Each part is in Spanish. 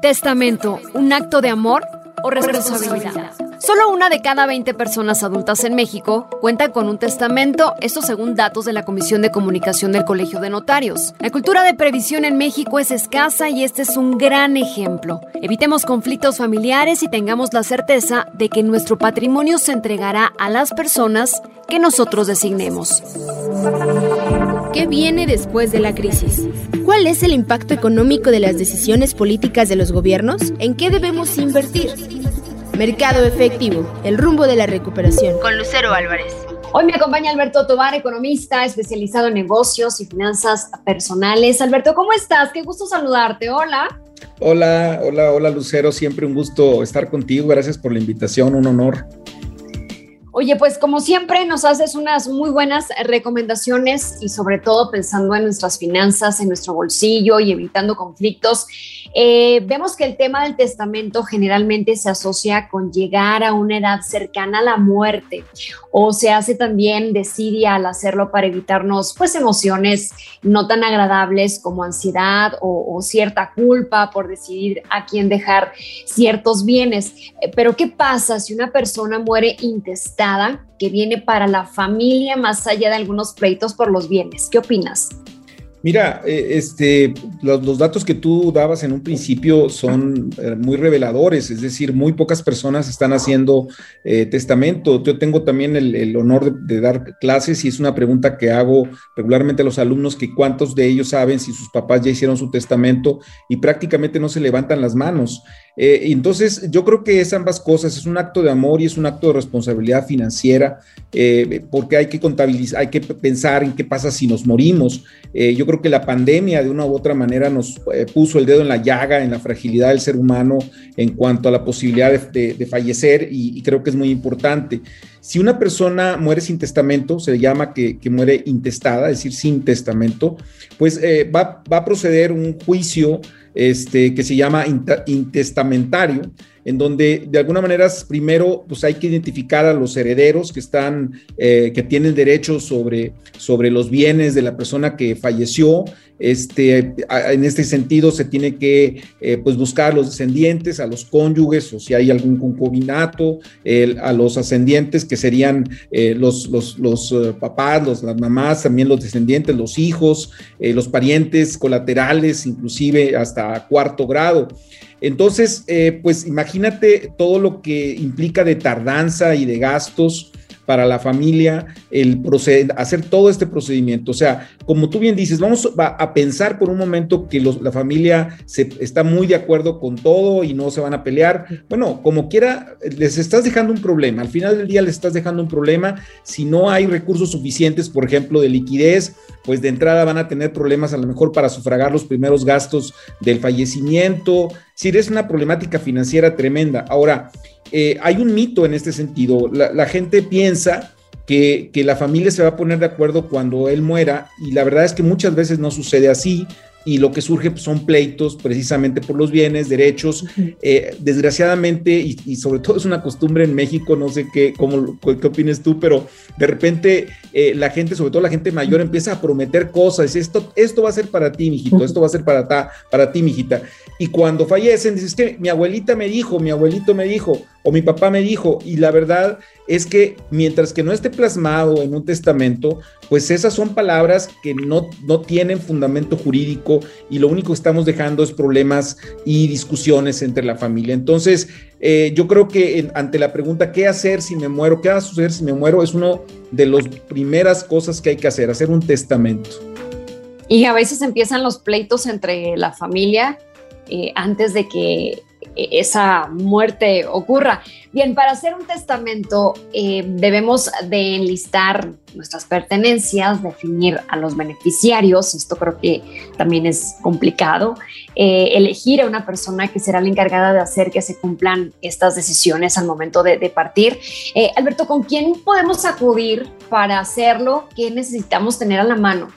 Testamento, un acto de amor o responsabilidad. Solo una de cada 20 personas adultas en México cuenta con un testamento, esto según datos de la Comisión de Comunicación del Colegio de Notarios. La cultura de previsión en México es escasa y este es un gran ejemplo. Evitemos conflictos familiares y tengamos la certeza de que nuestro patrimonio se entregará a las personas que nosotros designemos. ¿Qué viene después de la crisis? ¿Cuál es el impacto económico de las decisiones políticas de los gobiernos? ¿En qué debemos invertir? Mercado efectivo, el rumbo de la recuperación. Con Lucero Álvarez. Hoy me acompaña Alberto Tobar, economista especializado en negocios y finanzas personales. Alberto, ¿cómo estás? Qué gusto saludarte. Hola. Hola, hola, hola Lucero. Siempre un gusto estar contigo. Gracias por la invitación, un honor. Oye, pues como siempre nos haces unas muy buenas recomendaciones y sobre todo pensando en nuestras finanzas, en nuestro bolsillo y evitando conflictos. Eh, vemos que el tema del testamento generalmente se asocia con llegar a una edad cercana a la muerte o se hace también desidia al hacerlo para evitarnos pues emociones no tan agradables como ansiedad o, cierta culpa por decidir a quién dejar ciertos bienes. Eh, pero ¿qué pasa si una persona muere intestada que viene para la familia más allá de algunos pleitos por los bienes? ¿Qué opinas? Mira, eh, este, los, datos que tú dabas en un principio son eh, muy reveladores, es decir, muy pocas personas están haciendo eh, testamento. Yo tengo también el, honor de, dar clases y es una pregunta que hago regularmente a los alumnos, que cuántos de ellos saben si sus papás ya hicieron su testamento y prácticamente no se levantan las manos. entonces, yo creo que es ambas cosas, es un acto de amor y es un acto de responsabilidad financiera, porque hay que contabilizar, hay que pensar en qué pasa si nos morimos. yo creo que la pandemia de una u otra manera nos eh, puso el dedo en la llaga, en la fragilidad del ser humano en cuanto a la posibilidad de, fallecer y, creo que es muy importante. Si una persona muere sin testamento, se llama que, muere intestada, es decir, sin testamento, pues eh, va, va, a proceder un juicio este, que se llama intestamentario en donde de alguna manera primero pues hay que identificar a los herederos que están, eh, que tienen derechos sobre, sobre los bienes de la persona que falleció. Este, en este sentido se tiene que eh, pues buscar a los descendientes, a los cónyuges o si hay algún concubinato, a los ascendientes que serían eh, los, los, los papás, los, las mamás, también los descendientes, los hijos, los parientes colaterales, inclusive hasta cuarto grado. Entonces, eh, pues imagínate todo lo que implica de tardanza y de gastos para la familia el hacer todo este procedimiento. O sea, como tú bien dices, vamos a, pensar por un momento que la familia se, está muy de acuerdo con todo y no se van a pelear. Bueno, como quiera, les estás dejando un problema. Al final del día les estás dejando un problema. Si no hay recursos suficientes, por ejemplo, de liquidez, pues de entrada van a tener problemas a lo mejor para sufragar los primeros gastos del fallecimiento. Si es una problemática financiera tremenda. Ahora, eh, hay un mito en este sentido. La, gente piensa que, que, la familia se va a poner de acuerdo cuando él muera y la verdad es que muchas veces no sucede así y lo que surge pues, son pleitos precisamente por los bienes, derechos. Eh, desgraciadamente, y, sobre todo es una costumbre en México, no sé qué, cómo, qué opinas tú, pero de repente eh, la gente, sobre todo la gente mayor, empieza a prometer cosas. Esto, esto va a ser para ti, mijito, esto va a ser para, ta, para ti, mijita. Y cuando fallecen, dices que mi abuelita me dijo, mi abuelito me dijo, o mi papá me dijo, y la verdad es que mientras que no esté plasmado en un testamento, pues esas son palabras que no, no tienen fundamento jurídico y lo único que estamos dejando es problemas y discusiones entre la familia. Entonces, eh, yo creo que ante la pregunta, ¿qué hacer si me muero? ¿Qué va a suceder si me muero? Es una de las primeras cosas que hay que hacer, hacer un testamento. Y a veces empiezan los pleitos entre la familia eh, antes de que esa muerte ocurra. Bien, para hacer un testamento eh, debemos de enlistar nuestras pertenencias, definir a los beneficiarios, esto creo que también es complicado, eh, elegir a una persona que será la encargada de hacer que se cumplan estas decisiones al momento de, partir. Eh, Alberto, ¿con quién podemos acudir para hacerlo? ¿Qué necesitamos tener a la mano?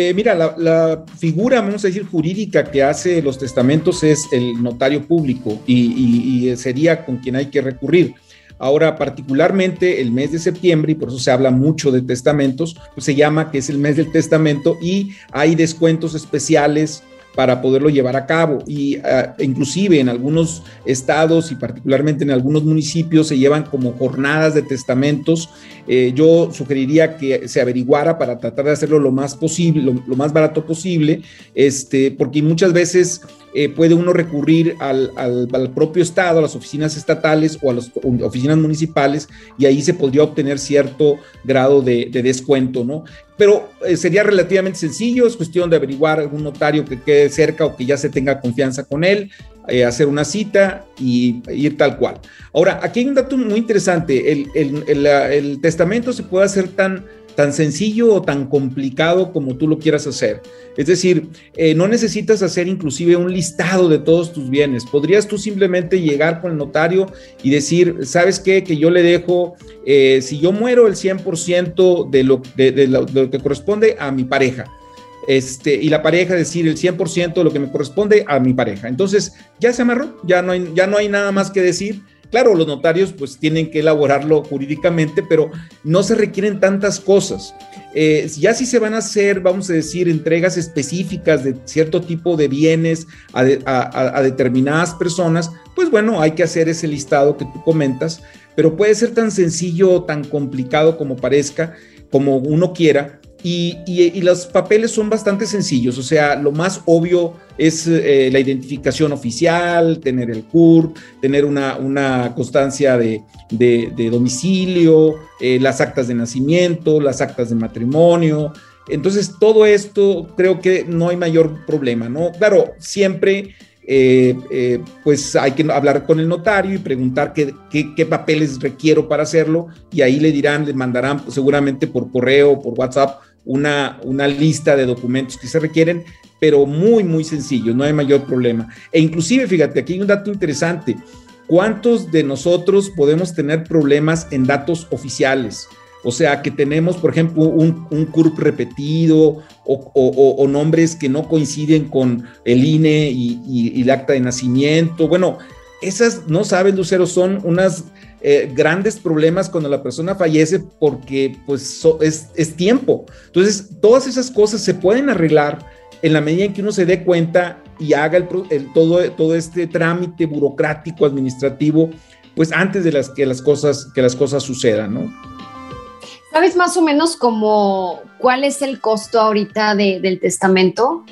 Eh, mira, la, figura, vamos a decir, jurídica que hace los testamentos es el notario público y, sería con quien hay que recurrir. Ahora, particularmente el mes de septiembre, y por eso se habla mucho de testamentos, pues se llama que es el mes del testamento y hay descuentos especiales para poderlo llevar a cabo. Y ah, inclusive en algunos estados y particularmente en algunos municipios se llevan como jornadas de testamentos. Eh, yo sugeriría que se averiguara para tratar de hacerlo lo más posible, lo, más barato posible, este, porque muchas veces eh, puede uno recurrir al, propio Estado, a las oficinas estatales o a las oficinas municipales y ahí se podría obtener cierto grado de, de descuento, ¿no? pero eh, sería relativamente sencillo, es cuestión de averiguar algún notario que quede cerca o que ya se tenga confianza con él, eh, hacer una cita y ir tal cual. Ahora, aquí hay un dato muy interesante, el, el testamento se puede hacer tan tan sencillo o tan complicado como tú lo quieras hacer. Es decir, eh, no necesitas hacer inclusive un listado de todos tus bienes. Podrías tú simplemente llegar con el notario y decir, ¿sabes qué? Que yo le dejo, eh, si yo muero, el 100% de lo, de, lo, que corresponde a mi pareja. Este, y la pareja decir el 100% de lo que me corresponde a mi pareja. Entonces, ya se amarró, ya no hay, ya no hay nada más que decir Claro, los notarios pues tienen que elaborarlo jurídicamente, pero no se requieren tantas cosas. Eh, ya si se van a hacer, vamos a decir, entregas específicas de cierto tipo de bienes a, determinadas personas, pues bueno, hay que hacer ese listado que tú comentas, pero puede ser tan sencillo o tan complicado como parezca, como uno quiera, y, los papeles son bastante sencillos, o sea, lo más obvio es eh, la identificación oficial, tener el CUR, tener una, constancia de, domicilio, eh, las actas de nacimiento, las actas de matrimonio. Entonces, todo esto creo que no hay mayor problema, ¿no? Claro, siempre eh, pues hay que hablar con el notario y preguntar qué, qué, papeles requiero para hacerlo y ahí le dirán, le mandarán seguramente por correo, por WhatsApp, una, una lista de documentos que se requieren, pero muy, muy sencillo, no hay mayor problema. E inclusive, fíjate, aquí hay un dato interesante. ¿Cuántos de nosotros podemos tener problemas en datos oficiales? O sea, que tenemos, por ejemplo, un, un CURP repetido o, nombres que no coinciden con el INE y, el acta de nacimiento. Bueno, esas, no sabes, Lucero, son unas eh, grandes problemas cuando la persona fallece porque pues es, tiempo. Entonces, todas esas cosas se pueden arreglar en la medida en que uno se dé cuenta y haga el, todo, todo este trámite burocrático, administrativo, pues antes de las que las cosas, que las cosas sucedan, ¿no? ¿Sabes más o menos como cuál es el costo ahorita del testamento?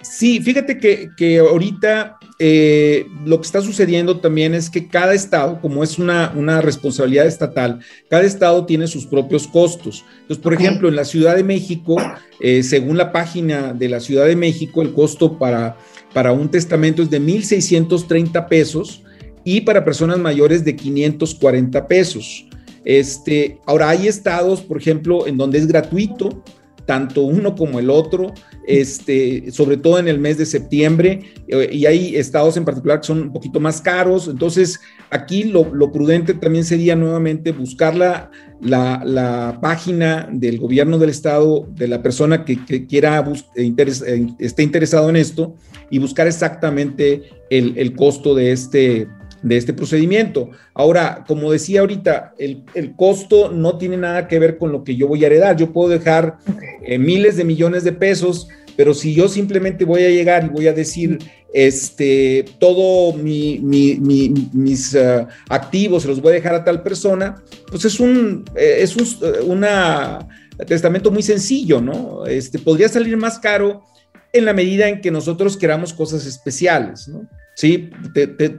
Sí, fíjate que, que ahorita eh, lo que está sucediendo también es que cada estado, como es una, responsabilidad estatal, cada estado tiene sus propios costos. Entonces, por ejemplo, en la Ciudad de México, eh, según la página de la Ciudad de México, el costo para, para un testamento es de 1.630 pesos y para personas mayores de 540 pesos. Este, ahora hay estados, por ejemplo, en donde es gratuito, tanto uno como el otro, este, sobre todo en el mes de septiembre, eh, y hay estados en particular que son un poquito más caros. Entonces, aquí lo, prudente también sería nuevamente buscar la, la, página del gobierno del estado, de la persona que, quiera, eh, eh, esté interesado en esto, y buscar exactamente el, el costo de este de este procedimiento. Ahora, como decía ahorita, el, costo no tiene nada que ver con lo que yo voy a heredar. Yo puedo dejar eh, miles de millones de pesos, pero si yo simplemente voy a llegar y voy a decir, este, todo mis uh, activos se los voy a dejar a tal persona, pues es un, eh, es un una testamento muy sencillo, ¿no? Este, podría salir más caro en la medida en que nosotros queramos cosas especiales, ¿no? Sí,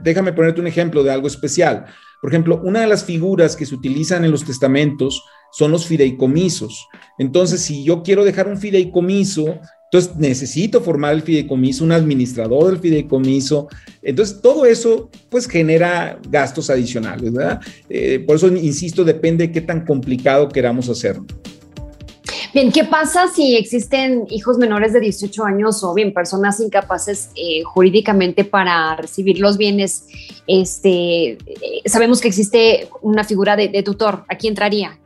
déjame ponerte un ejemplo de algo especial. Por ejemplo, una de las figuras que se utilizan en los testamentos son los fideicomisos. Entonces, si yo quiero dejar un fideicomiso, entonces necesito formar el fideicomiso, un administrador del fideicomiso. Entonces, todo eso pues genera gastos adicionales. Eh, por eso, insisto, depende de qué tan complicado queramos hacerlo. Bien, ¿qué pasa si existen hijos menores de 18 años o bien personas incapaces eh, jurídicamente para recibir los bienes? Este, eh, sabemos que existe una figura de, tutor. ¿Aquí entraría?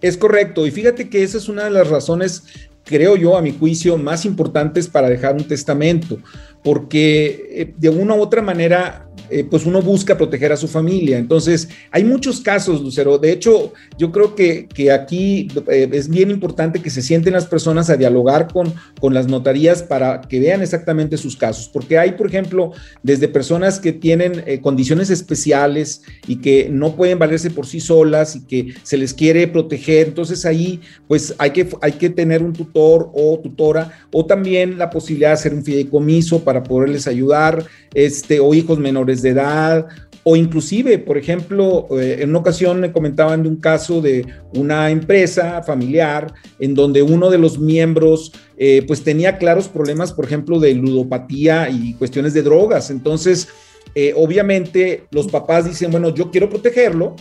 Es correcto. Y fíjate que esa es una de las razones creo yo, a mi juicio, más importantes para dejar un testamento, porque eh, de una u otra manera eh, pues uno busca proteger a su familia. Entonces, hay muchos casos, Lucero. De hecho, yo creo que, que aquí eh, es bien importante que se sienten las personas a dialogar con, con las notarías para que vean exactamente sus casos, porque hay, por ejemplo, desde personas que tienen condiciones especiales y que no pueden valerse por sí solas y que se les quiere proteger. Entonces, ahí, pues hay que, hay que tener un tutor o tutora o también la posibilidad de hacer un fideicomiso para poderles ayudar, este, o hijos menores de edad, o inclusive, por ejemplo, eh, en una ocasión me comentaban de un caso de una empresa familiar en donde uno de los miembros eh, pues tenía claros problemas, por ejemplo, de ludopatía y cuestiones de drogas. Entonces, eh, obviamente los papás dicen, bueno, yo quiero protegerlo,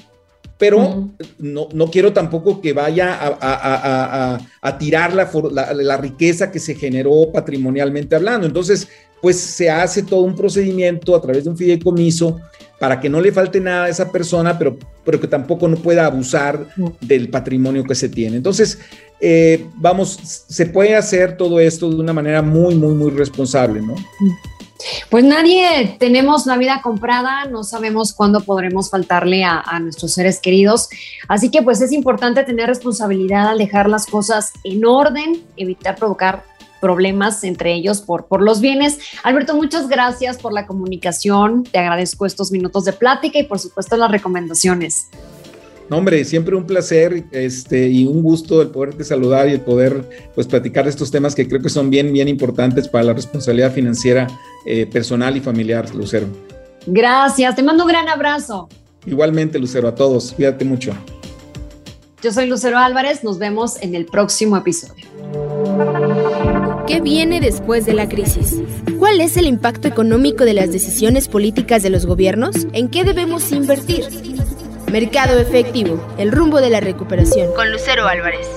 pero no, no, quiero tampoco que vaya a, tirar la, la, riqueza que se generó patrimonialmente hablando. Entonces, pues se hace todo un procedimiento a través de un fideicomiso para que no le falte nada a esa persona, pero, pero que tampoco no pueda abusar del patrimonio que se tiene. Entonces, eh, vamos, se puede hacer todo esto de una manera muy, muy, muy responsable, ¿no? Pues nadie tenemos la vida comprada, no sabemos cuándo podremos faltarle a, nuestros seres queridos, así que pues es importante tener responsabilidad al dejar las cosas en orden, evitar provocar problemas entre ellos por, por los bienes. Alberto, muchas gracias por la comunicación, te agradezco estos minutos de plática y por supuesto las recomendaciones. No, hombre, siempre un placer este, y un gusto el poderte saludar y el poder pues, platicar de estos temas que creo que son bien, bien importantes para la responsabilidad financiera eh, personal y familiar, Lucero. Gracias, te mando un gran abrazo. Igualmente, Lucero, a todos, cuídate mucho. Yo soy Lucero Álvarez, nos vemos en el próximo episodio. ¿Qué viene después de la crisis? ¿Cuál es el impacto económico de las decisiones políticas de los gobiernos? ¿En qué debemos invertir? Mercado efectivo, el rumbo de la recuperación. Con Lucero Álvarez.